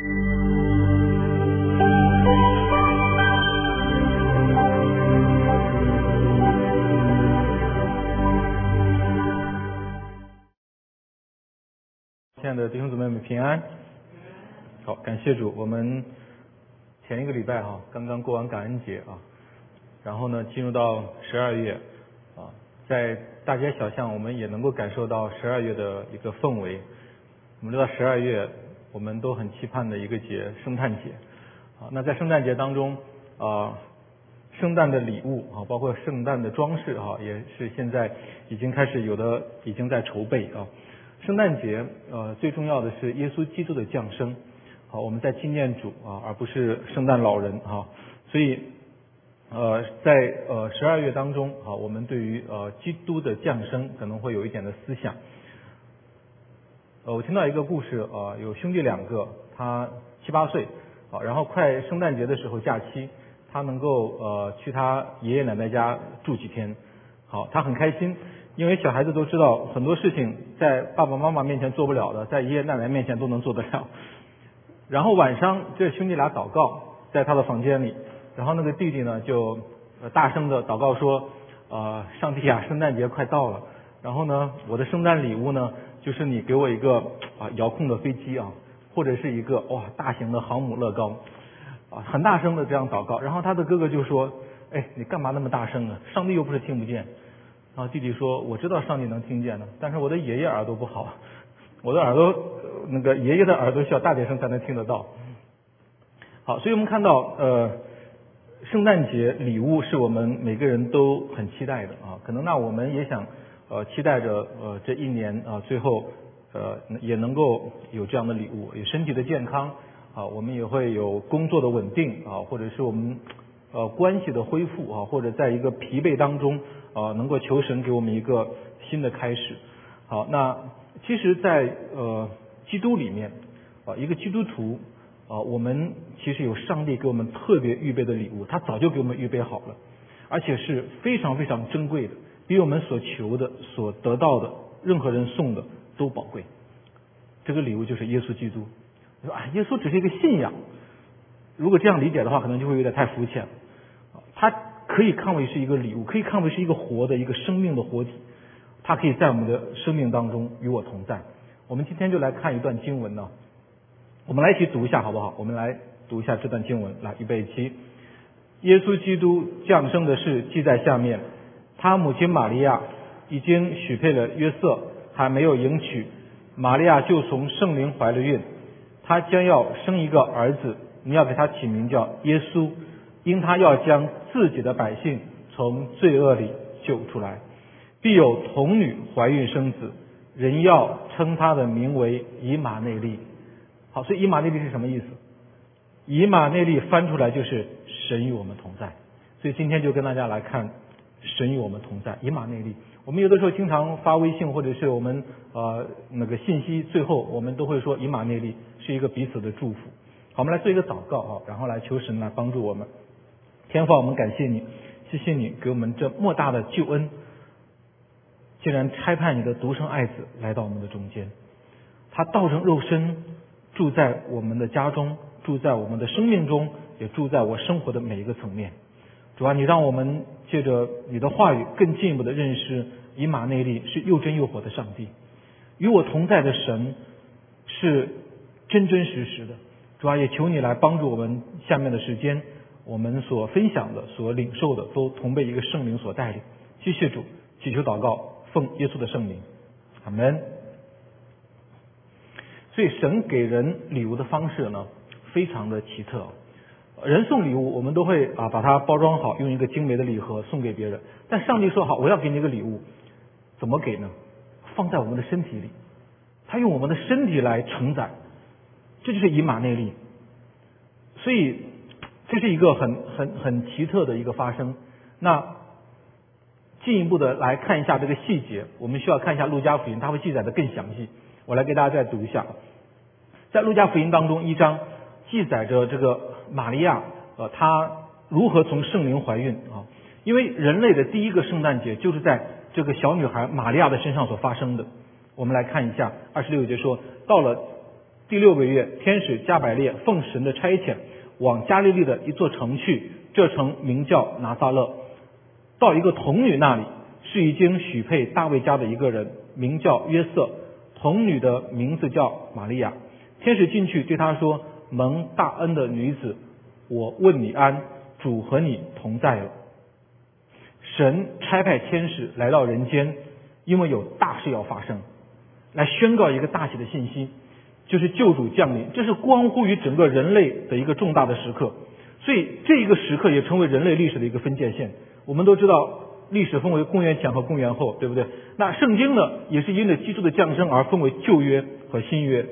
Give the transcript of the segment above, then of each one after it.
亲爱的弟兄姊妹们平安，好，感谢主，我们前一个礼拜哈刚刚过完感恩节啊，然后呢进入到十二月啊，在大街小巷我们也能够感受到十二月的一个氛围。我们知道十二月我们都很期盼的一个节，圣诞节啊。那在圣诞节当中啊，圣诞的礼物啊，包括圣诞的装饰哈，也是现在已经开始有的已经在筹备啊。圣诞节，呃，最重要的是耶稣基督的降生，好，我们在纪念主啊，而不是圣诞老人啊，所以，呃，在呃十二月当中啊，我们对于呃基督的降生可能会有一点的思想。呃，我听到一个故事啊，有兄弟两个，他七八岁啊，然后快圣诞节的时候假期，他能够呃去他爷爷奶奶家住几天，好，他很开心。因为小孩子都知道很多事情在爸爸妈妈面前做不了的，在爷爷奶奶面前都能做得了。然后晚上这兄弟俩祷告，在他的房间里，然后那个弟弟呢就呃大声的祷告说：“呃，上帝啊，圣诞节快到了，然后呢，我的圣诞礼物呢就是你给我一个啊遥控的飞机啊，或者是一个哇大型的航母乐高啊，很大声的这样祷告。然后他的哥哥就说：哎，你干嘛那么大声啊？上帝又不是听不见。”然后弟弟说：“我知道上帝能听见的，但是我的爷爷耳朵不好，我的耳朵那个爷爷的耳朵需要大点声才能听得到。”好，所以我们看到呃，圣诞节礼物是我们每个人都很期待的啊。可能那我们也想呃期待着呃这一年啊最后呃也能够有这样的礼物，有身体的健康啊，我们也会有工作的稳定啊，或者是我们呃关系的恢复啊，或者在一个疲惫当中。啊，能够求神给我们一个新的开始。好，那其实，在呃基督里面啊，一个基督徒啊，我们其实有上帝给我们特别预备的礼物，他早就给我们预备好了，而且是非常非常珍贵的，比我们所求的、所得到的任何人送的都宝贵。这个礼物就是耶稣基督。说啊，耶稣只是一个信仰，如果这样理解的话，可能就会有点太肤浅了。他。可以看为是一个礼物，可以看为是一个活的一个生命的活体，它可以在我们的生命当中与我同在。我们今天就来看一段经文呢，我们来一起读一下好不好？我们来读一下这段经文，来预备起。耶稣基督降生的事记在下面，他母亲玛利亚已经许配了约瑟，还没有迎娶，玛利亚就从圣灵怀了孕，他将要生一个儿子，你要给他起名叫耶稣。因他要将自己的百姓从罪恶里救出来，必有童女怀孕生子，人要称他的名为以马内利。好，所以以马内利是什么意思？以马内利翻出来就是神与我们同在。所以今天就跟大家来看神与我们同在。以马内利，我们有的时候经常发微信或者是我们呃那个信息，最后我们都会说以马内利是一个彼此的祝福。好，我们来做一个祷告啊，然后来求神来帮助我们。天父，我们感谢你，谢谢你给我们这莫大的救恩，竟然差派你的独生爱子来到我们的中间，他道成肉身住在我们的家中，住在我们的生命中，也住在我生活的每一个层面。主啊，你让我们借着你的话语，更进一步的认识以马内利是又真又活的上帝，与我同在的神是真真实实的。主啊，也求你来帮助我们下面的时间。我们所分享的、所领受的，都同被一个圣灵所带领。谢谢主，祈求祷告，奉耶稣的圣灵，阿门。所以神给人礼物的方式呢，非常的奇特。人送礼物，我们都会啊把它包装好，用一个精美的礼盒送给别人。但上帝说好，我要给你一个礼物，怎么给呢？放在我们的身体里，他用我们的身体来承载，这就是以马内利。所以。这是一个很很很奇特的一个发生。那进一步的来看一下这个细节，我们需要看一下路加福音，它会记载的更详细。我来给大家再读一下，在路加福音当中一章记载着这个玛利亚呃她如何从圣灵怀孕啊？因为人类的第一个圣诞节就是在这个小女孩玛利亚的身上所发生的。我们来看一下二十六节说，到了第六个月，天使加百列奉神的差遣，往加利利的一座城去，这城名叫拿撒勒，到一个童女那里，是已经许配大卫家的一个人，名叫约瑟，童女的名字叫玛利亚。天使进去对他说：“蒙大恩的女子，我问你安，主和你同在了。”神差派天使来到人间，因为有大事要发生，来宣告一个大喜的信息，就是救主降临。这是关乎于整个人类的一个重大的时刻，所以这一个时刻也成为人类历史的一个分界线。我们都知道，历史分为公元前和公元后，对不对？那圣经呢，也是因着基督的降生而分为旧约和新约。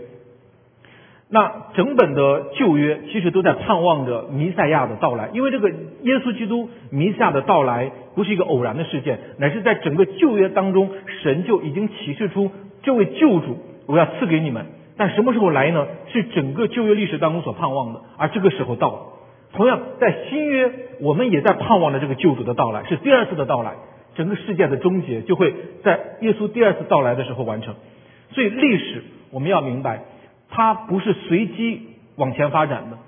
那整本的旧约其实都在盼望着弥赛亚的到来，因为这个耶稣基督弥赛亚的到来不是一个偶然的事件，乃是在整个旧约当中，神就已经启示出这位救主我要赐给你们。但什么时候来呢？是整个旧约历史当中所盼望的，而这个时候到了。同样，在新约，我们也在盼望着这个救主的到来，是第二次的到来，整个世界的终结就会在耶稣第二次到来的时候完成。所以历史我们要明白。它不是随机往前发展的，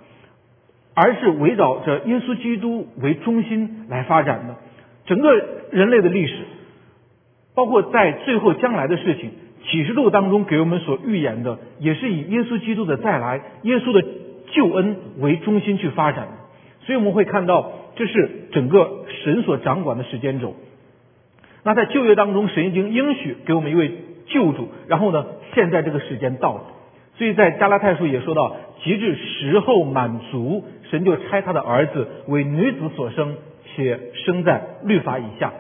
而是围绕着耶稣基督为中心来发展的。整个人类的历史，包括在最后将来的事情，启示录当中给我们所预言的，也是以耶稣基督的再来、耶稣的救恩为中心去发展的。所以我们会看到，这是整个神所掌管的时间轴。那在旧约当中，神已经应许给我们一位救主，然后呢，现在这个时间到了。所以在加拉太书也说到，及至时候满足，神就差他的儿子为女子所生，且生在律法以下。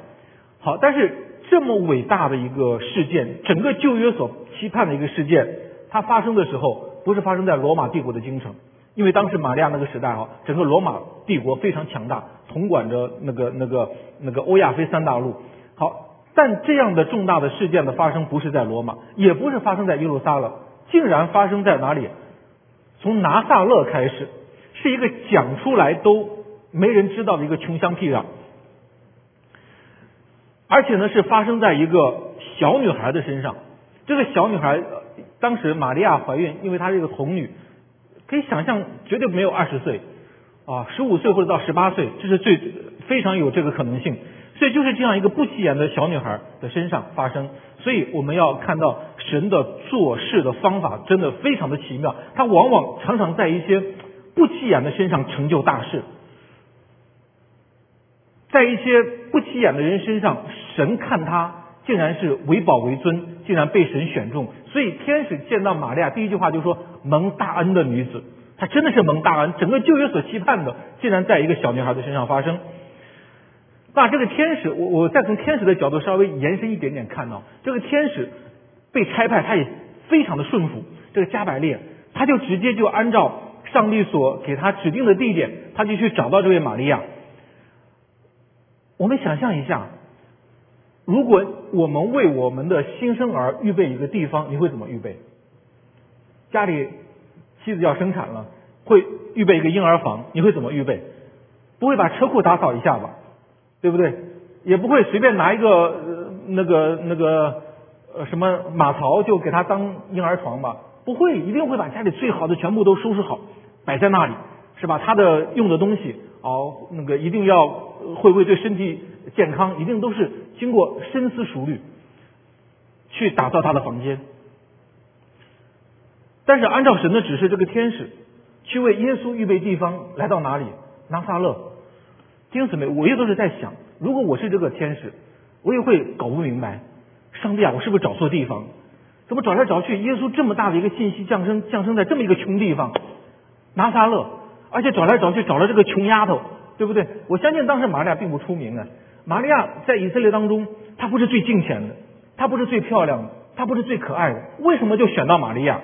好，但是这么伟大的一个事件，整个旧约所期盼的一个事件，它发生的时候，不是发生在罗马帝国的京城，因为当时玛利亚那个时代啊，整个罗马帝国非常强大，统管着那个那个那个欧亚非三大陆。好，但这样的重大的事件的发生，不是在罗马，也不是发生在耶路撒冷。竟然发生在哪里？从拿撒勒开始，是一个讲出来都没人知道的一个穷乡僻壤，而且呢是发生在一个小女孩的身上。这个小女孩当时玛利亚怀孕，因为她是一个童女，可以想象绝对没有二十岁啊，十五岁或者到十八岁，这是最非常有这个可能性。这就是这样一个不起眼的小女孩的身上发生。所以我们要看到神的做事的方法真的非常的奇妙，他往往常常在一些不起眼的身上成就大事，在一些不起眼的人身上，神看他竟然是为宝为尊，竟然被神选中。所以天使见到玛利亚，第一句话就说蒙大恩的女子，她真的是蒙大恩，整个旧约所期盼的，竟然在一个小女孩的身上发生。那这个天使，我我再从天使的角度稍微延伸一点点看到，这个天使被差派，他也非常的顺服。这个加百列，他就直接就按照上帝所给他指定的地点，他就去找到这位玛利亚。我们想象一下，如果我们为我们的新生儿预备一个地方，你会怎么预备？家里妻子要生产了，会预备一个婴儿房，你会怎么预备？不会把车库打扫一下吧？对不对？也不会随便拿一个呃那个那个呃什么马槽就给他当婴儿床吧？不会，一定会把家里最好的全部都收拾好，摆在那里，是吧？他的用的东西哦，那个一定要会不会对身体健康，一定都是经过深思熟虑去打造他的房间。但是按照神的指示，这个天使去为耶稣预备地方，来到哪里？拿撒勒。弟兄姊妹，我也都是在想，如果我是这个天使，我也会搞不明白，上帝啊，我是不是找错地方？怎么找来找去，耶稣这么大的一个信息降生，降生在这么一个穷地方，拿撒勒，而且找来找去找了这个穷丫头，对不对？我相信当时玛利亚并不出名啊，玛利亚在以色列当中，她不是最敬虔的，她不是最漂亮的，她不是最可爱的，为什么就选到玛利亚？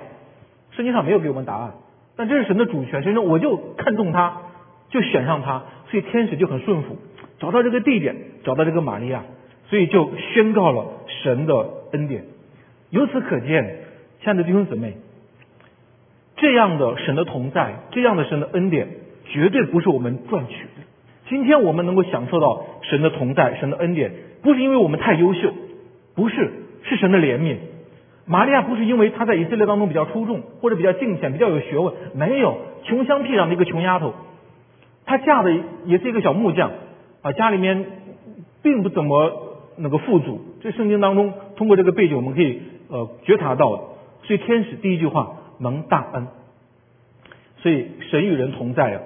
圣经上没有给我们答案，但这是神的主权，神说我就看中她，就选上他。所以天使就很顺服，找到这个地点，找到这个玛利亚，所以就宣告了神的恩典。由此可见，亲爱的弟兄姊妹，这样的神的同在，这样的神的恩典，绝对不是我们赚取的。今天我们能够享受到神的同在、神的恩典，不是因为我们太优秀，不是，是神的怜悯。玛利亚不是因为她在以色列当中比较出众，或者比较敬虔、比较有学问，没有穷乡僻壤的一个穷丫头，她嫁的也是一个小木匠啊，家里面并不怎么那个富足。这圣经当中通过这个背景，我们可以呃觉察到。所以天使第一句话蒙大恩，所以神与人同在啊，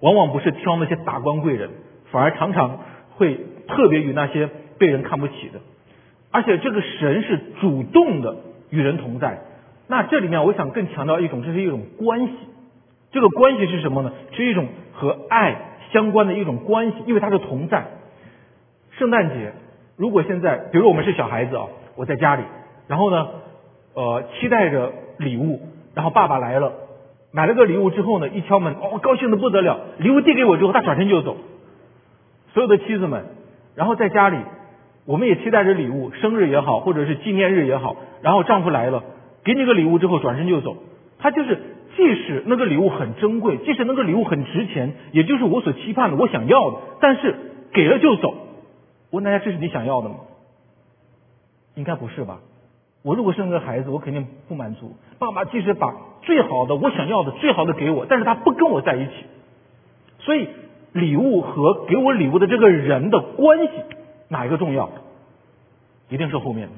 往往不是挑那些达官贵人，反而常常会特别与那些被人看不起的，而且这个神是主动的。与人同在，那这里面我想更强调一种，这是一种关系。这个关系是什么呢？是一种和爱相关的一种关系，因为它是同在。圣诞节，如果现在，比如我们是小孩子啊，我在家里，然后呢，呃，期待着礼物，然后爸爸来了，买了个礼物之后呢，一敲门，哦，高兴的不得了，礼物递给我之后，他转身就走。所有的妻子们，然后在家里。我们也期待着礼物，生日也好，或者是纪念日也好，然后丈夫来了，给你个礼物之后转身就走。他就是，即使那个礼物很珍贵，即使那个礼物很值钱，也就是我所期盼的、我想要的，但是给了就走。我问大家，这是你想要的吗？应该不是吧？我如果生个孩子，我肯定不满足。爸爸即使把最好的、我想要的、最好的给我，但是他不跟我在一起。所以，礼物和给我礼物的这个人的关系。哪一个重要？一定是后面的，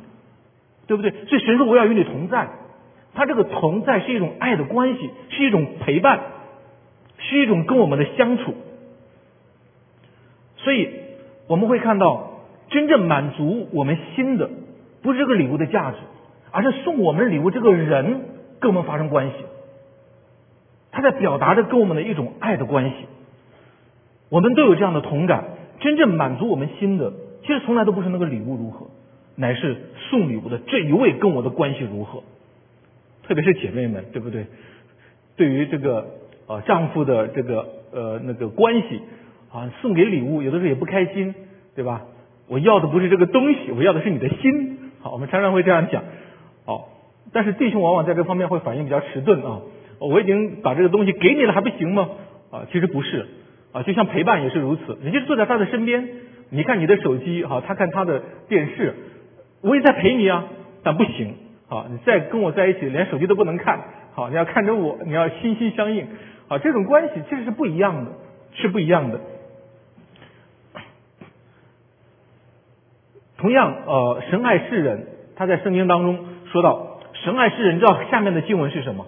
对不对？所以神说我要与你同在，他这个同在是一种爱的关系，是一种陪伴，是一种跟我们的相处。所以我们会看到，真正满足我们心的，不是这个礼物的价值，而是送我们礼物这个人跟我们发生关系，他在表达着跟我们的一种爱的关系。我们都有这样的同感，真正满足我们心的。其实从来都不是那个礼物如何，乃是送礼物的这一位跟我的关系如何。特别是姐妹们，对不对？对于这个呃丈夫的这个呃那个关系啊，送给礼物有的时候也不开心，对吧？我要的不是这个东西，我要的是你的心。好，我们常常会这样讲。好，但是弟兄往往在这方面会反应比较迟钝啊。我已经把这个东西给你了，还不行吗？啊，其实不是啊，就像陪伴也是如此，人家坐在他的身边。你看你的手机，好，他看他的电视，我也在陪你啊，但不行，好，你再跟我在一起，连手机都不能看，好，你要看着我，你要心心相印，好，这种关系其实是不一样的，是不一样的。同样，呃，神爱世人，他在圣经当中说到，神爱世人，你知道下面的经文是什么？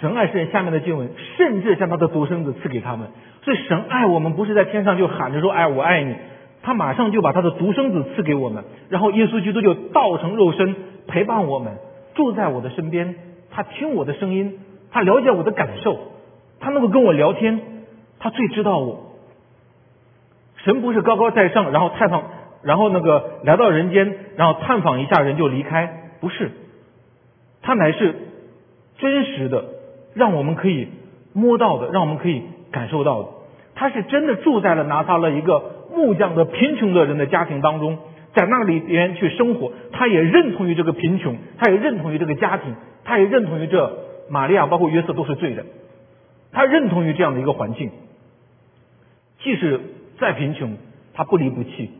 神爱世人，下面的经文，甚至将他的独生子赐给他们。所以神爱我们，不是在天上就喊着说“哎，我爱你”，他马上就把他的独生子赐给我们，然后耶稣基督就道成肉身陪伴我们，住在我的身边，他听我的声音，他了解我的感受，他能够跟我聊天，他最知道我。神不是高高在上，然后探访，然后那个来到人间，然后探访一下人就离开，不是，他乃是真实的，让我们可以摸到的，让我们可以。感受到的，他是真的住在了拿撒勒一个木匠的贫穷的人的家庭当中，在那里边去生活，他也认同于这个贫穷，他也认同于这个家庭，他也认同于这玛利亚包括约瑟都是罪人，他认同于这样的一个环境，即使再贫穷，他不离不弃；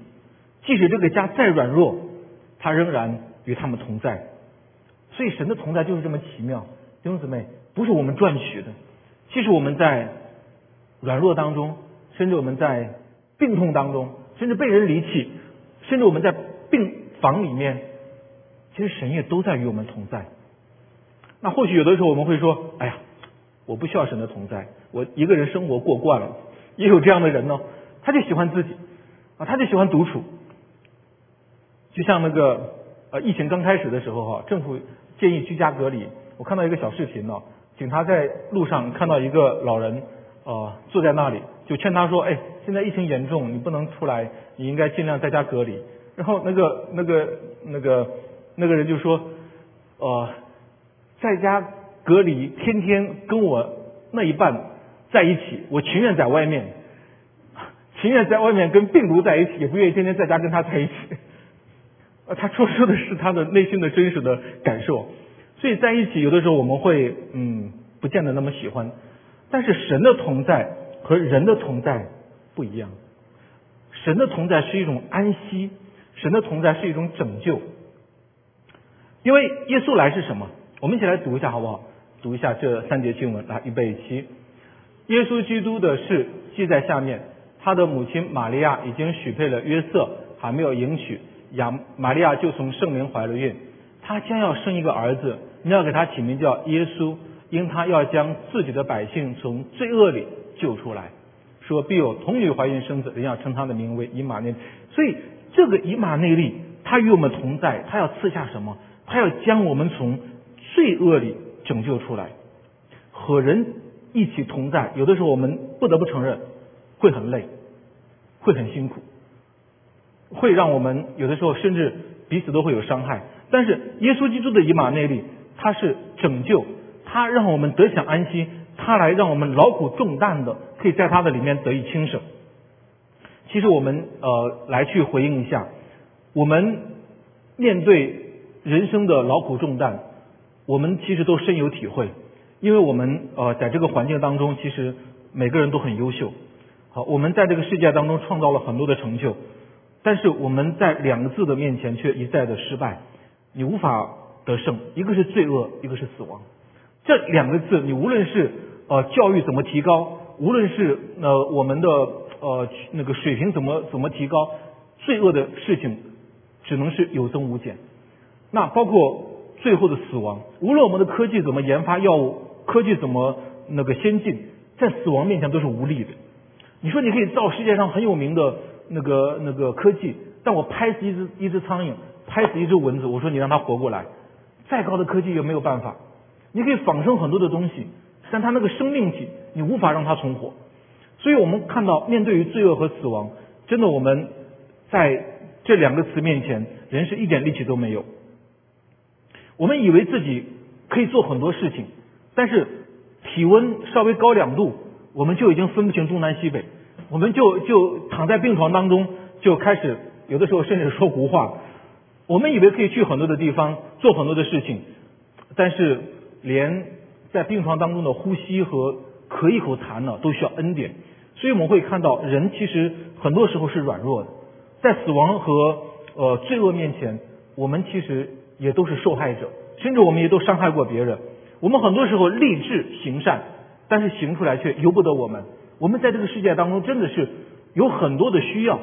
即使这个家再软弱，他仍然与他们同在。所以神的同在就是这么奇妙，弟兄姊妹，不是我们赚取的，即使我们在。软弱当中，甚至我们在病痛当中，甚至被人离弃，甚至我们在病房里面，其实神也都在与我们同在。那或许有的时候我们会说：“哎呀，我不需要神的同在，我一个人生活过惯了。”也有这样的人呢，他就喜欢自己啊，他就喜欢独处。就像那个呃，疫情刚开始的时候哈，政府建议居家隔离。我看到一个小视频呢，警察在路上看到一个老人。呃，坐在那里就劝他说：“哎，现在疫情严重，你不能出来，你应该尽量在家隔离。”然后那个那个那个那个人就说：“呃，在家隔离，天天跟我那一半在一起，我情愿在外面，情愿在外面跟病毒在一起，也不愿意天天在家跟他在一起。”，他说说的是他的内心的真实的感受，所以在一起有的时候我们会嗯，不见得那么喜欢。但是神的同在和人的同在不一样，神的同在是一种安息，神的同在是一种拯救。因为耶稣来是什么？我们一起来读一下好不好？读一下这三节经文，来预备起。耶稣基督的事记在下面，他的母亲玛利亚已经许配了约瑟，还没有迎娶，亚玛利亚就从圣灵怀了孕，他将要生一个儿子，你要给他起名叫耶稣，因他要将自己的百姓从罪恶里救出来。说必有童女怀孕生子，人要称他的名为以马内。所以这个以马内利，他与我们同在，他要赐下什么？他要将我们从罪恶里拯救出来，和人一起同在。有的时候我们不得不承认，会很累，会很辛苦，会让我们有的时候甚至彼此都会有伤害。但是耶稣基督的以马内利，他是拯救，他让我们得享安息，他来让我们劳苦重担的。可以在他的里面得以轻省。其实我们呃来去回应一下，我们面对人生的劳苦重担，我们其实都深有体会，因为我们呃在这个环境当中，其实每个人都很优秀。好，我们在这个世界当中创造了很多的成就，但是我们在两个字的面前却一再的失败，你无法得胜。一个是罪恶，一个是死亡。这两个字，你无论是呃教育怎么提高。无论是呃我们的呃那个水平怎么怎么提高，罪恶的事情只能是有增无减。那包括最后的死亡，无论我们的科技怎么研发药物，科技怎么那个先进，在死亡面前都是无力的。你说你可以造世界上很有名的那个那个科技，但我拍死一只一只苍蝇，拍死一只蚊子，我说你让它活过来，再高的科技也没有办法。你可以仿生很多的东西。但它那个生命体，你无法让它重活，所以我们看到，面对于罪恶和死亡，真的我们在这两个词面前，人是一点力气都没有。我们以为自己可以做很多事情，但是体温稍微高两度，我们就已经分不清东南西北，我们就就躺在病床当中，就开始有的时候甚至说胡话。我们以为可以去很多的地方做很多的事情，但是连。在病床当中的呼吸和咳一口痰呢，都需要恩典。所以我们会看到，人其实很多时候是软弱的，在死亡和呃罪恶面前，我们其实也都是受害者，甚至我们也都伤害过别人。我们很多时候立志行善，但是行出来却由不得我们。我们在这个世界当中真的是有很多的需要，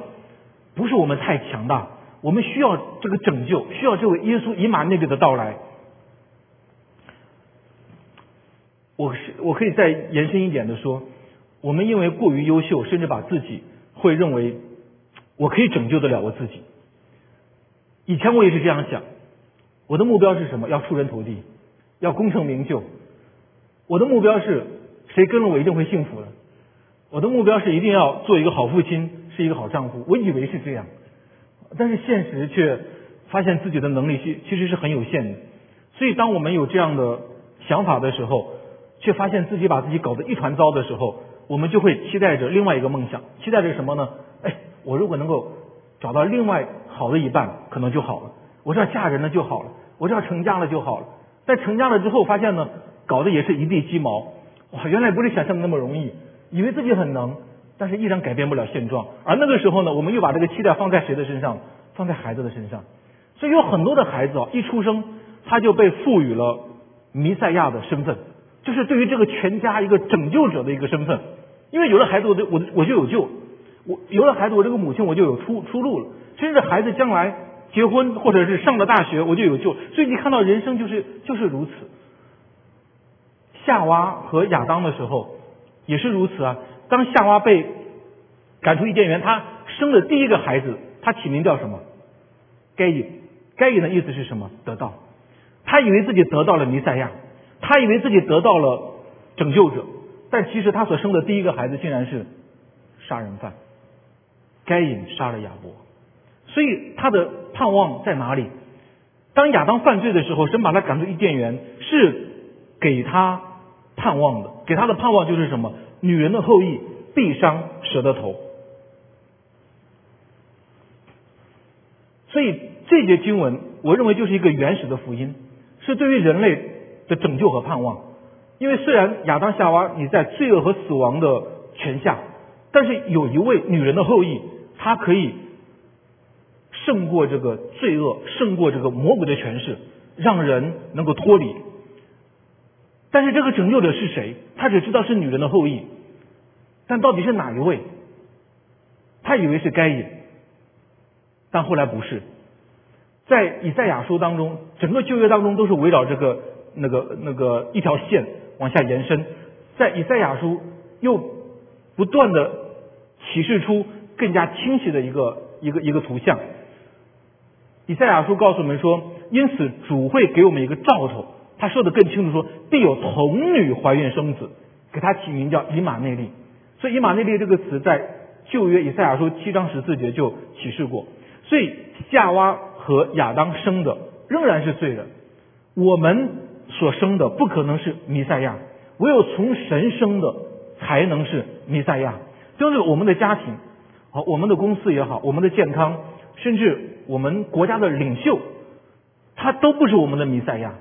不是我们太强大，我们需要这个拯救，需要这位耶稣以马内利的到来。我是我可以再延伸一点的说，我们因为过于优秀，甚至把自己会认为我可以拯救得了我自己。以前我也是这样想，我的目标是什么？要出人头地，要功成名就。我的目标是谁跟了我一定会幸福的。我的目标是一定要做一个好父亲，是一个好丈夫。我以为是这样，但是现实却发现自己的能力其其实是很有限的。所以当我们有这样的想法的时候，却发现自己把自己搞得一团糟的时候，我们就会期待着另外一个梦想，期待着什么呢？哎，我如果能够找到另外好的一半，可能就好了。我只要嫁人了就好了，我只要成家了就好了。但成家了之后，发现呢，搞得也是一地鸡毛。哇，原来不是想象的那么容易，以为自己很能，但是依然改变不了现状。而那个时候呢，我们又把这个期待放在谁的身上？放在孩子的身上。所以有很多的孩子啊，一出生他就被赋予了弥赛亚的身份。就是对于这个全家一个拯救者的一个身份，因为有了孩子，我我我就有救；我有了孩子，我这个母亲我就有出出路了。甚至孩子将来结婚或者是上了大学，我就有救。所以你看到人生就是就是如此。夏娃和亚当的时候也是如此啊。当夏娃被赶出伊甸园，他生的第一个孩子，他起名叫什么？该隐。该隐的意思是什么？得到。他以为自己得到了弥赛亚。他以为自己得到了拯救者，但其实他所生的第一个孩子竟然是杀人犯。该隐杀了亚伯，所以他的盼望在哪里？当亚当犯罪的时候，神把他赶出伊甸园，是给他盼望的。给他的盼望就是什么？女人的后裔必伤蛇的头。所以这节经文，我认为就是一个原始的福音，是对于人类。的拯救和盼望，因为虽然亚当夏娃你在罪恶和死亡的权下，但是有一位女人的后裔，她可以胜过这个罪恶，胜过这个魔鬼的权势，让人能够脱离。但是这个拯救者是谁？他只知道是女人的后裔，但到底是哪一位？他以为是该隐，但后来不是。在以赛亚书当中，整个旧约当中都是围绕这个那个那个一条线往下延伸。在以赛亚书又不断的启示出更加清晰的一个一个一个图像。以赛亚书告诉我们说，因此主会给我们一个兆头。他说的更清楚，说必有童女怀孕生子，给他起名叫以马内利。所以以马内利这个词在旧约以赛亚书七章十四节就启示过。所以夏娃。和亚当生的仍然是罪人，我们所生的不可能是弥赛亚，唯有从神生的才能是弥赛亚。就是我们的家庭，好，我们的公司也好，我们的健康，甚至我们国家的领袖，他都不是我们的弥赛亚。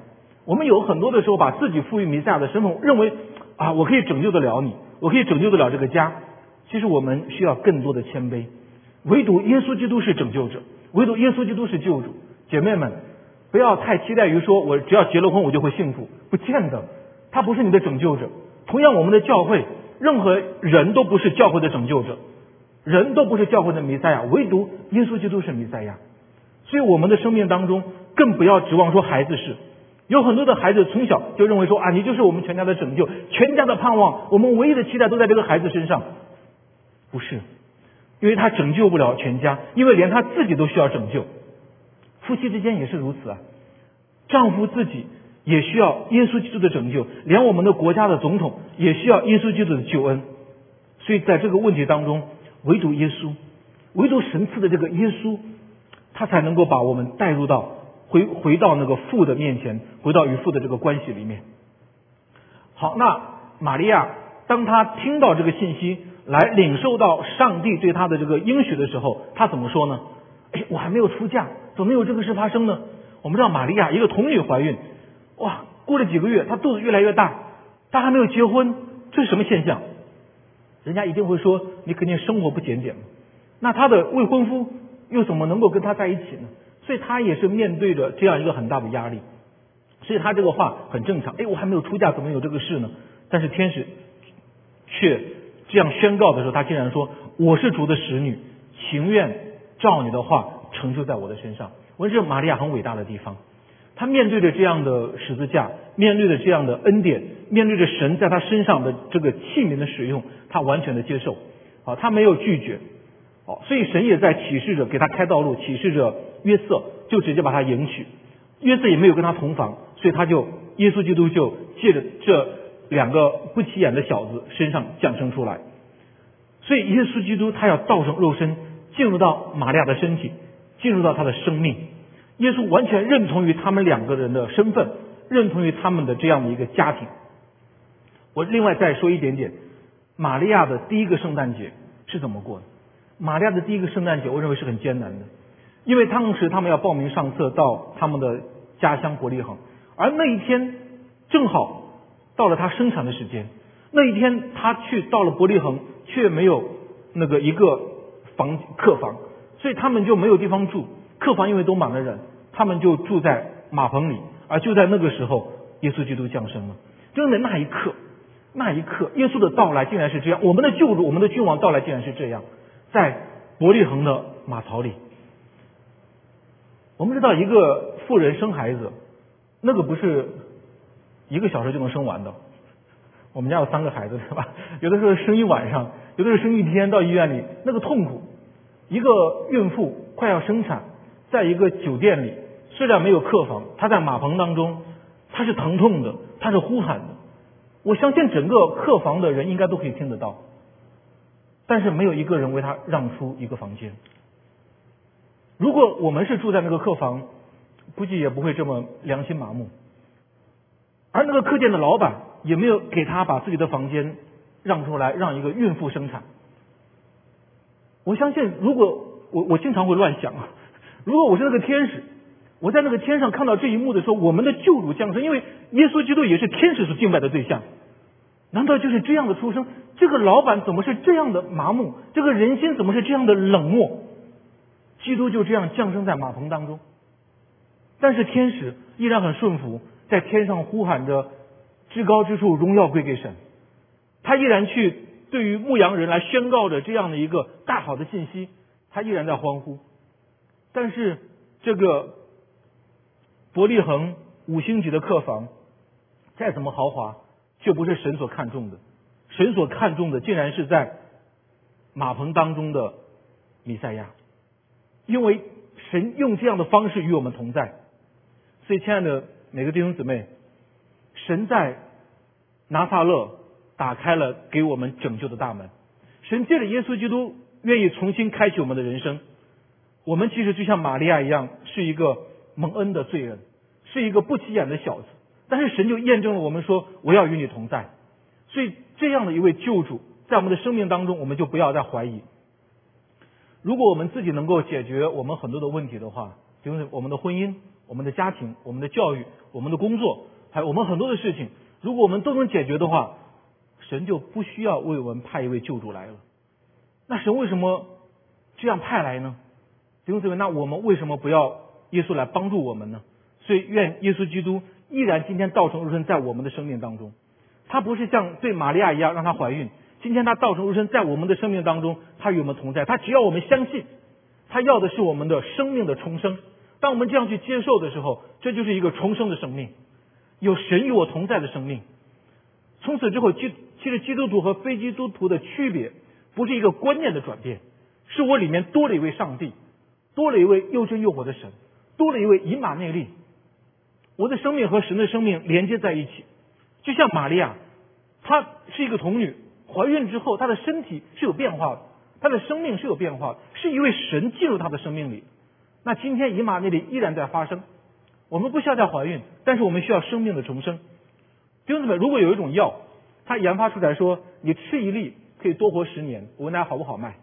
我们有很多的时候把自己赋予弥赛亚的身份，认为啊，我可以拯救得了你，我可以拯救得了这个家。其实我们需要更多的谦卑，唯独耶稣基督是拯救者。唯独耶稣基督是救主，姐妹们，不要太期待于说我只要结了婚我就会幸福，不见得，他不是你的拯救者。同样，我们的教会，任何人都不是教会的拯救者，人都不是教会的弥赛亚，唯独耶稣基督是弥赛亚。所以，我们的生命当中，更不要指望说孩子是，有很多的孩子从小就认为说啊，你就是我们全家的拯救，全家的盼望，我们唯一的期待都在这个孩子身上，不是。因为他拯救不了全家，因为连他自己都需要拯救。夫妻之间也是如此啊，丈夫自己也需要耶稣基督的拯救，连我们的国家的总统也需要耶稣基督的救恩。所以在这个问题当中，唯独耶稣，唯独神赐的这个耶稣，他才能够把我们带入到回回到那个父的面前，回到与父的这个关系里面。好，那玛利亚当他听到这个信息。来领受到上帝对他的这个应许的时候，他怎么说呢？哎，我还没有出嫁，怎么有这个事发生呢？我们知道玛利亚一个童女怀孕，哇，过了几个月，她肚子越来越大，她还没有结婚，这是什么现象？人家一定会说你肯定生活不检点嘛。那她的未婚夫又怎么能够跟她在一起呢？所以她也是面对着这样一个很大的压力。所以她这个话很正常。哎，我还没有出嫁，怎么有这个事呢？但是天使却。这样宣告的时候，他竟然说：“我是主的使女，情愿照你的话成就在我的身上。”我说这玛利亚很伟大的地方。她面对着这样的十字架，面对着这样的恩典，面对着神在她身上的这个器皿的使用，她完全的接受。好，她没有拒绝。好，所以神也在启示着给她开道路，启示着约瑟就直接把她迎娶。约瑟也没有跟她同房，所以他就耶稣基督就借着这。两个不起眼的小子身上降生出来，所以耶稣基督他要道成肉身，进入到玛利亚的身体，进入到他的生命。耶稣完全认同于他们两个人的身份，认同于他们的这样的一个家庭。我另外再说一点点，玛利亚的第一个圣诞节是怎么过的？玛利亚的第一个圣诞节，我认为是很艰难的，因为当时他们要报名上册到他们的家乡伯利恒，而那一天正好。到了他生产的时间，那一天他去到了伯利恒，却没有那个一个房客房，所以他们就没有地方住。客房因为都满了人，他们就住在马棚里。而就在那个时候，耶稣基督降生了。就在那一刻，那一刻，耶稣的到来竟然是这样。我们的救主，我们的君王到来竟然是这样，在伯利恒的马槽里。我们知道，一个富人生孩子，那个不是。一个小时就能生完的，我们家有三个孩子，是吧？有的时候生一晚上，有的时候生一天，到医院里那个痛苦。一个孕妇快要生产，在一个酒店里，虽然没有客房，她在马棚当中，她是疼痛的，她是呼喊的。我相信整个客房的人应该都可以听得到，但是没有一个人为她让出一个房间。如果我们是住在那个客房，估计也不会这么良心麻木。而那个客店的老板也没有给他把自己的房间让出来，让一个孕妇生产。我相信，如果我我经常会乱想啊，如果我是那个天使，我在那个天上看到这一幕的时候，我们的救主降生，因为耶稣基督也是天使所敬拜的对象，难道就是这样的出生？这个老板怎么是这样的麻木？这个人心怎么是这样的冷漠？基督就这样降生在马棚当中。但是天使依然很顺服，在天上呼喊着至高之处荣耀归给神。他依然去对于牧羊人来宣告着这样的一个大好的信息，他依然在欢呼。但是这个伯利恒五星级的客房，再怎么豪华，却不是神所看重的。神所看重的，竟然是在马棚当中的弥赛亚，因为神用这样的方式与我们同在。所以，亲爱的每个弟兄姊妹，神在拿撒勒打开了给我们拯救的大门。神借着耶稣基督，愿意重新开启我们的人生。我们其实就像玛利亚一样，是一个蒙恩的罪人，是一个不起眼的小子。但是神就验证了我们说：“我要与你同在。”所以，这样的一位救主，在我们的生命当中，我们就不要再怀疑。如果我们自己能够解决我们很多的问题的话，就是我们的婚姻、我们的家庭、我们的教育、我们的工作，还我们很多的事情，如果我们都能解决的话，神就不需要为我们派一位救主来了。那神为什么这样派来呢？弟兄姊妹，那我们为什么不要耶稣来帮助我们呢？所以，愿耶稣基督依然今天道成肉身在我们的生命当中。他不是像对玛利亚一样让她怀孕，今天他道成肉身在我们的生命当中，他与我们同在。他只要我们相信，他要的是我们的生命的重生。当我们这样去接受的时候，这就是一个重生的生命，有神与我同在的生命。从此之后，基其实基督徒和非基督徒的区别，不是一个观念的转变，是我里面多了一位上帝，多了一位又真又活的神，多了一位以马内利。我的生命和神的生命连接在一起。就像玛利亚，她是一个童女，怀孕之后，她的身体是有变化的，她的生命是有变化的，是一位神进入她的生命里。那今天以马内利依然在发生，我们不需要再怀孕，但是我们需要生命的重生。弟兄姊妹，如果有一种药，它研发出来说你吃一粒可以多活十年，我问大家好不好卖？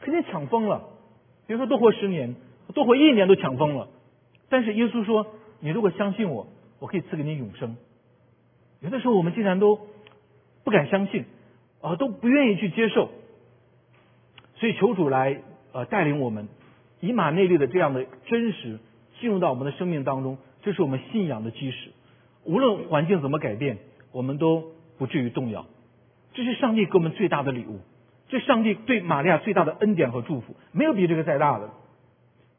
肯定抢疯了。比如说多活十年，多活一年都抢疯了。但是耶稣说，你如果相信我，我可以赐给你永生。有的时候我们竟然都不敢相信，啊，都不愿意去接受，所以求主来呃带领我们以马内利的这样的真实进入到我们的生命当中，这是我们信仰的基石。无论环境怎么改变，我们都不至于动摇。这是上帝给我们最大的礼物，这是上帝对玛利亚最大的恩典和祝福，没有比这个再大的。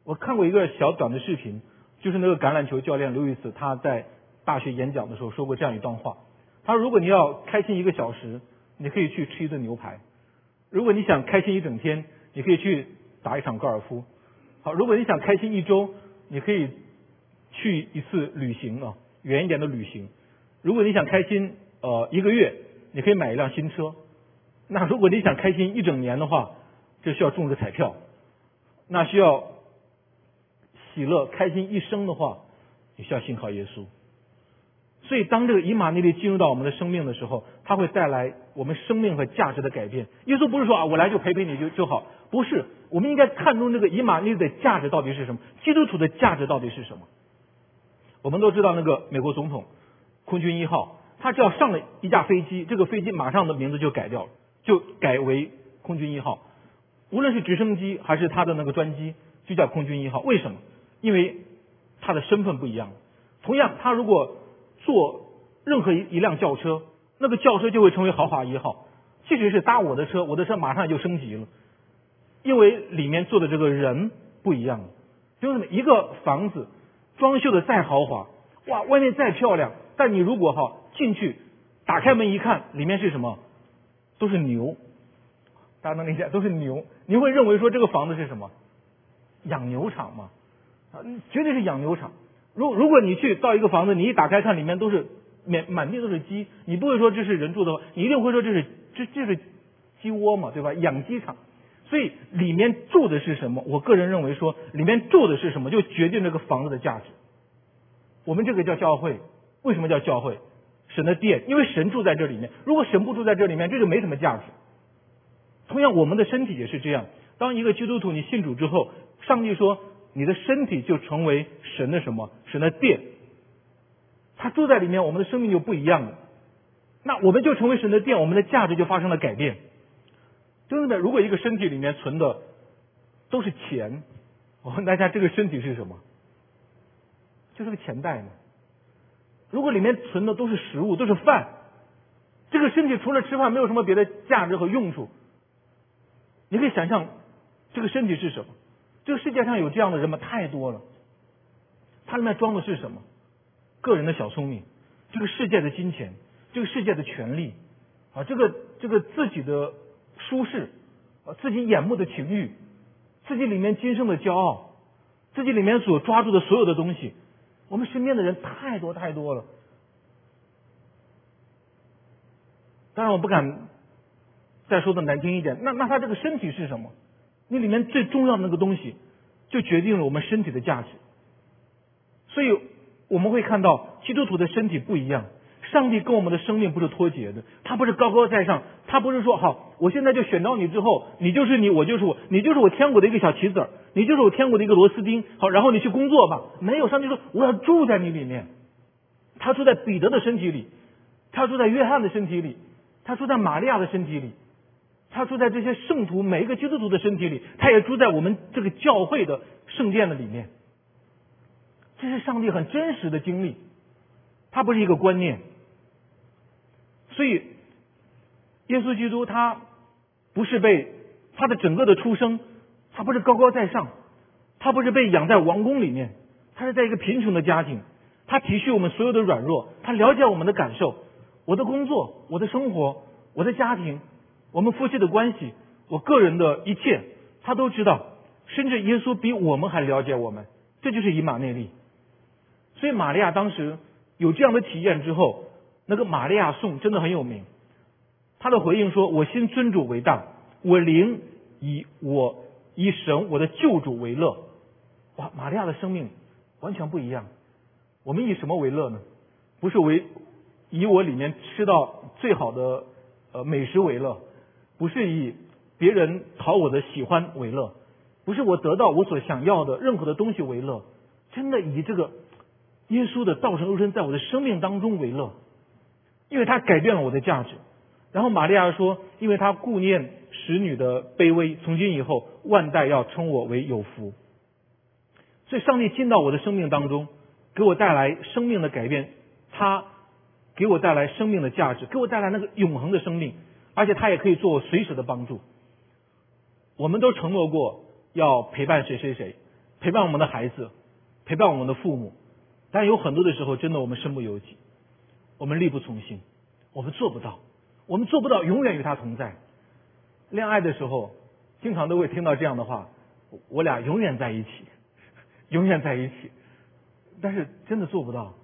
我看过一个小短的视频，就是那个橄榄球教练刘易斯他在。大学演讲的时候说过这样一段话，他说：“如果你要开心一个小时，你可以去吃一顿牛排；如果你想开心一整天，你可以去打一场高尔夫。好，如果你想开心一周，你可以去一次旅行啊，远一点的旅行。如果你想开心呃一个月，你可以买一辆新车。那如果你想开心一整年的话，就需要中个彩票。那需要喜乐开心一生的话，你需要信靠耶稣。”所以，当这个以马内利进入到我们的生命的时候，它会带来我们生命和价值的改变。耶稣不是说啊，我来就陪陪你就就好，不是。我们应该看重这个以马内的价值到底是什么，基督徒的价值到底是什么。我们都知道那个美国总统空军一号，他只要上了一架飞机，这个飞机马上的名字就改掉了，就改为空军一号。无论是直升机还是他的那个专机，就叫空军一号。为什么？因为他的身份不一样。同样，他如果坐任何一一辆轿车，那个轿车就会成为豪华一号。即使是搭我的车，我的车马上就升级了，因为里面坐的这个人不一样就是，一个房子装修的再豪华，哇，外面再漂亮，但你如果哈进去，打开门一看，里面是什么？都是牛，大家能理解？都是牛，你会认为说这个房子是什么？养牛场吗？啊，绝对是养牛场。如如果你去到一个房子，你一打开看里面都是满满地都是鸡，你不会说这是人住的，你一定会说这是这这是鸡窝嘛，对吧？养鸡场，所以里面住的是什么？我个人认为说里面住的是什么，就决定这个房子的价值。我们这个叫教会，为什么叫教会？神的殿，因为神住在这里面。如果神不住在这里面，这就没什么价值。同样，我们的身体也是这样。当一个基督徒你信主之后，上帝说。你的身体就成为神的什么？神的殿，他住在里面，我们的生命就不一样了。那我们就成为神的殿，我们的价值就发生了改变。真的，如果一个身体里面存的都是钱，我问大家，这个身体是什么？就是个钱袋嘛。如果里面存的都是食物，都是饭，这个身体除了吃饭没有什么别的价值和用处。你可以想象，这个身体是什么？这个世界上有这样的人吗？太多了。它里面装的是什么？个人的小聪明，这个世界的金钱，这个世界的权利，啊，这个这个自己的舒适，自己眼目的情欲，自己里面今生的骄傲，自己里面所抓住的所有的东西，我们身边的人太多太多了。当然，我不敢再说的难听一点，那那他这个身体是什么？那里面最重要的那个东西，就决定了我们身体的价值。所以我们会看到基督徒的身体不一样。上帝跟我们的生命不是脱节的，他不是高高在上，他不是说好，我现在就选到你之后，你就是你，我就是我，你就是我天国的一个小棋子你就是我天国的一个螺丝钉。好，然后你去工作吧。没有，上帝说我要住在你里面。他住在彼得的身体里，他住在约翰的身体里，他住在玛利亚的身体里，他住在这些圣徒每一个基督徒的身体里，他也住在我们这个教会的圣殿的里面。这是上帝很真实的经历，它不是一个观念。所以，耶稣基督他不是被他的整个的出生，他不是高高在上，他不是被养在王宫里面，他是在一个贫穷的家庭，他体恤我们所有的软弱，他了解我们的感受，我的工作，我的生活，我的家庭，我们夫妻的关系，我个人的一切，他都知道，甚至耶稣比我们还了解我们，这就是以马内利。所以玛利亚当时有这样的体验之后，那个玛利亚颂真的很有名。他的回应说：“我心尊主为大，我灵以我以神我的救主为乐。”哇，玛利亚的生命完全不一样。我们以什么为乐呢？不是为以我里面吃到最好的呃美食为乐，不是以别人讨我的喜欢为乐，不是我得到我所想要的任何的东西为乐，真的以这个。耶稣的道成肉身在我的生命当中为乐，因为他改变了我的价值。然后玛利亚说：“因为他顾念使女的卑微，从今以后万代要称我为有福。”所以，上帝进到我的生命当中，给我带来生命的改变，他给我带来生命的价值，给我带来那个永恒的生命，而且他也可以做我随时的帮助。我们都承诺过要陪伴谁谁谁，陪伴我们的孩子，陪伴我们的父母。但有很多的时候，真的我们身不由己，我们力不从心，我们做不到，我们做不到永远与他同在。恋爱的时候，经常都会听到这样的话：“我俩永远在一起，永远在一起。”但是真的做不到。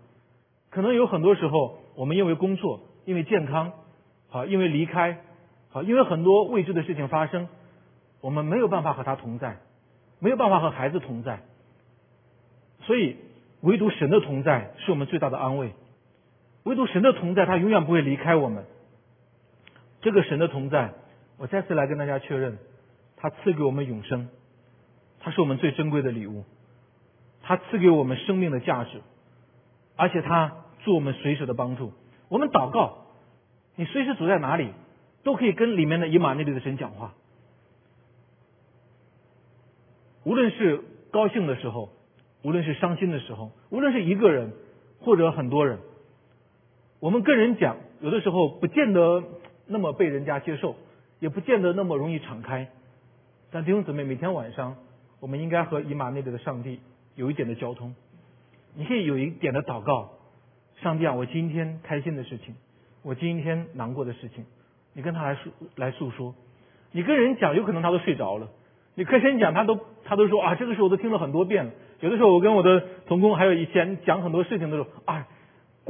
可能有很多时候，我们因为工作，因为健康，好，因为离开，好，因为很多未知的事情发生，我们没有办法和他同在，没有办法和孩子同在，所以。唯独神的同在是我们最大的安慰，唯独神的同在，他永远不会离开我们。这个神的同在，我再次来跟大家确认，他赐给我们永生，他是我们最珍贵的礼物，他赐给我们生命的价值，而且他做我们随时的帮助。我们祷告，你随时走在哪里，都可以跟里面的以马内利的神讲话，无论是高兴的时候。无论是伤心的时候，无论是一个人或者很多人，我们跟人讲，有的时候不见得那么被人家接受，也不见得那么容易敞开。但弟兄姊妹，每天晚上，我们应该和以马内利的上帝有一点的交通。你可以有一点的祷告，上帝啊，我今天开心的事情，我今天难过的事情，你跟他来诉来诉说。你跟人讲，有可能他都睡着了。你跟人讲，他都他都说啊，这个时候我都听了很多遍了。有的时候我跟我的同工还有以前讲很多事情的时候，啊，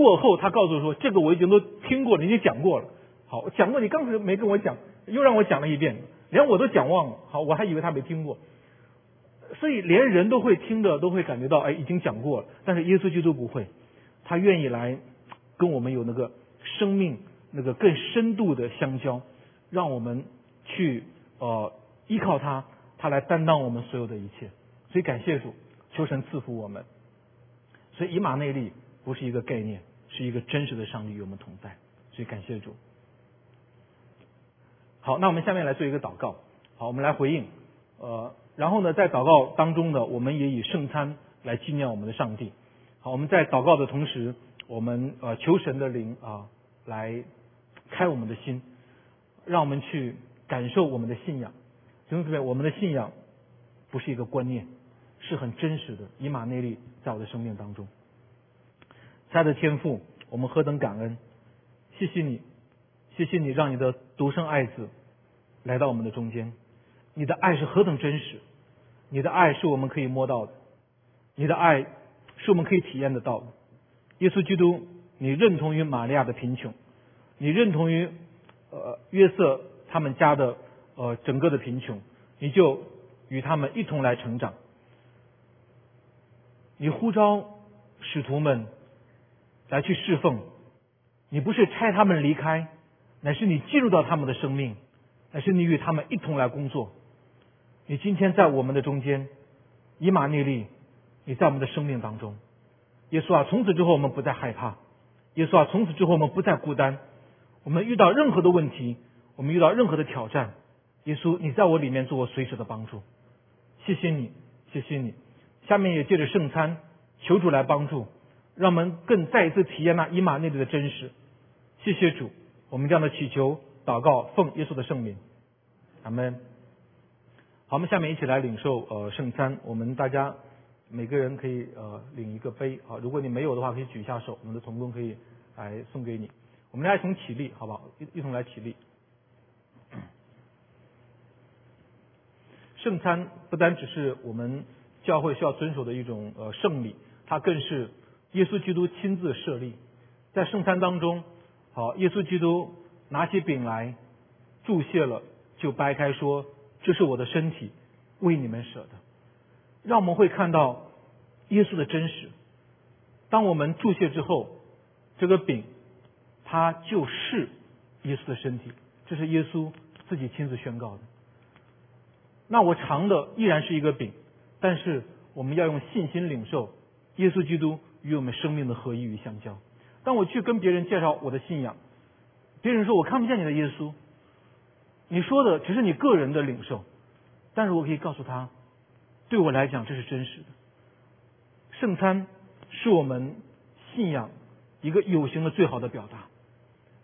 过后他告诉我说，这个我已经都听过了，已经讲过了。好，讲过你刚才没跟我讲，又让我讲了一遍，连我都讲忘了。好，我还以为他没听过。所以连人都会听的，都会感觉到，哎，已经讲过了。但是耶稣基督不会，他愿意来跟我们有那个生命那个更深度的相交，让我们去呃依靠他，他来担当我们所有的一切。所以感谢主。求神赐福我们，所以以马内利不是一个概念，是一个真实的上帝与我们同在。所以感谢主。好，那我们下面来做一个祷告。好，我们来回应。呃，然后呢，在祷告当中呢，我们也以圣餐来纪念我们的上帝。好，我们在祷告的同时，我们呃求神的灵啊来开我们的心，让我们去感受我们的信仰。弟兄姊妹，我们的信仰不是一个观念，是很真实的。以马内利在我的生命当中，亲爱的天父，我们何等感恩！谢谢你，谢谢你让你的独生爱子来到我们的中间。你的爱是何等真实，你的爱是我们可以摸到的，你的爱是我们可以体验得到的。耶稣基督，你认同于玛利亚的贫穷，你认同于呃约瑟他们家的呃整个的贫穷，你就与他们一同来成长。你呼召使徒们来去侍奉，你不是差他们离开，乃是你进入到他们的生命，乃是你与他们一同来工作。你今天在我们的中间，以马内利，你在我们的生命当中，耶稣啊，从此之后我们不再害怕，耶稣啊，从此之后我们不再孤单，我们遇到任何的问题，我们遇到任何的挑战，耶稣，你在我里面做我随时的帮助，谢谢你，谢谢你。下面也借着圣餐，求主来帮助，让我们更再一次体验那以马内利的真实。谢谢主，我们这样的祈求祷告，奉耶稣的圣名，阿门。好，我们下面一起来领受呃圣餐。我们大家每个人可以呃领一个杯啊。如果你没有的话，可以举一下手，我们的童工可以来送给你。我们来一同起立，好不好？一一同来起立。圣餐不单只是我们教会需要遵守的一种呃圣礼，它更是耶稣基督亲自设立。在圣餐当中，好，耶稣基督拿起饼来注谢了，就掰开说。这是我的身体，为你们舍的，让我们会看到耶稣的真实。当我们注谢之后，这个饼，它就是耶稣的身体，这是耶稣自己亲自宣告的。那我尝的依然是一个饼，但是我们要用信心领受耶稣基督与我们生命的合一与相交。当我去跟别人介绍我的信仰，别人说我看不见你的耶稣。你说的只是你个人的领受，但是我可以告诉他，对我来讲这是真实的。圣餐是我们信仰一个有形的最好的表达。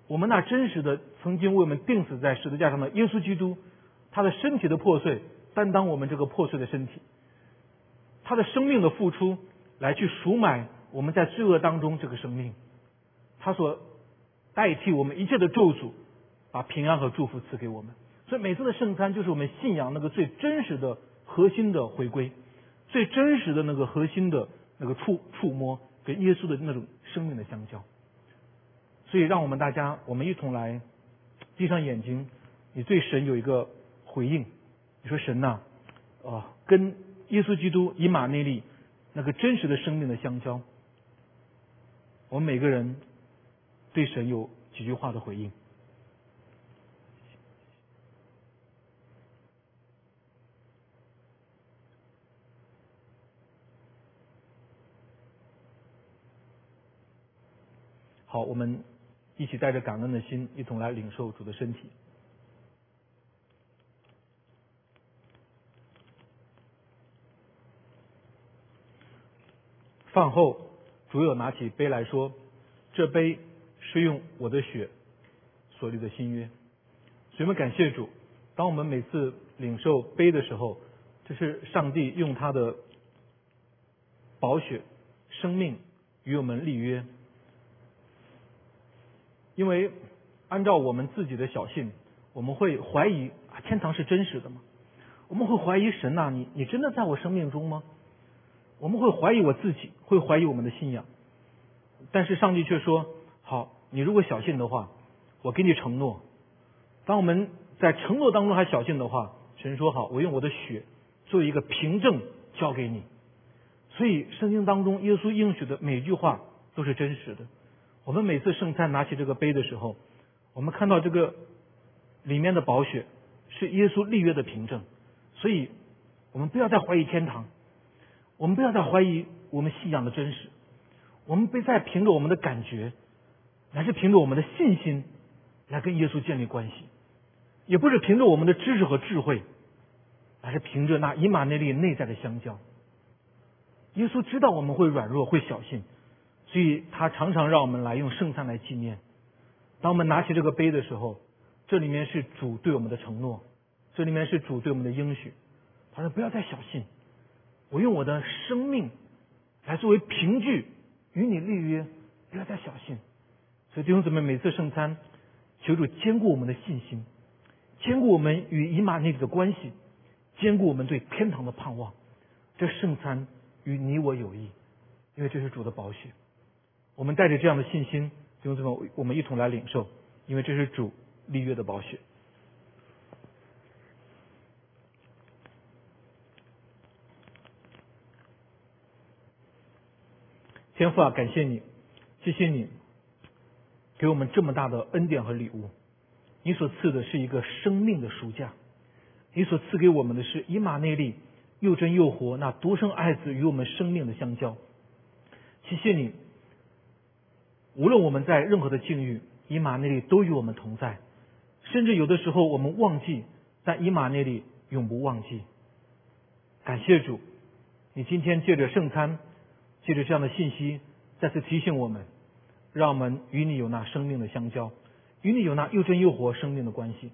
我们那真实的曾经为我们钉死在十字架上的耶稣基督，他的身体的破碎，担当我们这个破碎的身体，他的生命的付出，来去赎买我们在罪恶当中这个生命，他所代替我们一切的咒诅。把平安和祝福赐给我们，所以每次的圣餐就是我们信仰那个最真实的核心的回归，最真实的那个核心的那个触触摸，跟耶稣的那种生命的相交。所以，让我们大家，我们一同来闭上眼睛，你对神有一个回应。你说神呐，啊，跟耶稣基督以马内利那个真实的生命的相交。我们每个人对神有几句话的回应。好，我们一起带着感恩的心，一同来领受主的身体。饭后，主有拿起杯来说：“这杯是用我的血所立的新约。”所以我们感谢主。当我们每次领受杯的时候，这是上帝用他的宝血、生命与我们立约。因为按照我们自己的小信，我们会怀疑啊，天堂是真实的吗？我们会怀疑神呐，你你真的在我生命中吗？我们会怀疑我自己，会怀疑我们的信仰。但是上帝却说：好，你如果小信的话，我给你承诺。当我们在承诺当中还小信的话，神说好，我用我的血做一个凭证交给你。所以圣经当中耶稣应许的每句话都是真实的。我们每次圣餐拿起这个杯的时候，我们看到这个里面的宝血是耶稣立约的凭证，所以我们不要再怀疑天堂，我们不要再怀疑我们信仰的真实，我们不再凭着我们的感觉，乃是凭着我们的信心来跟耶稣建立关系，也不是凭着我们的知识和智慧，而是凭着那以马内利内在的相交。耶稣知道我们会软弱，会小心，所以他常常让我们来用圣餐来纪念。当我们拿起这个杯的时候，这里面是主对我们的承诺，这里面是主对我们的应许。他说：“不要再小心，我用我的生命来作为凭据与你立约，不要再小心。”所以弟兄姊妹，每次圣餐，求主坚固我们的信心，坚固我们与以马内利的关系，坚固我们对天堂的盼望。这圣餐与你我有益，因为这是主的宝血。我们带着这样的信心，弟兄姊妹，我们一同来领受，因为这是主立约的宝血。天父啊，感谢你，谢谢你给我们这么大的恩典和礼物。你所赐的是一个生命的暑假，你所赐给我们的是以马内利又真又活，那独生爱子与我们生命的相交。谢谢你，无论我们在任何的境遇，以马内利都与我们同在。甚至有的时候我们忘记，但以马内利永不忘记。感谢主，你今天借着圣餐。借着这样的信息，再次提醒我们，让我们与你有那生命的相交，与你有那又真又活生命的关系。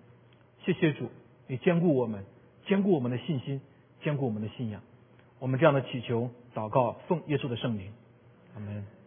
谢谢主，你兼顾我们，兼顾我们的信心，兼顾我们的信仰。我们这样的祈求、祷告，奉耶稣的圣名，阿门。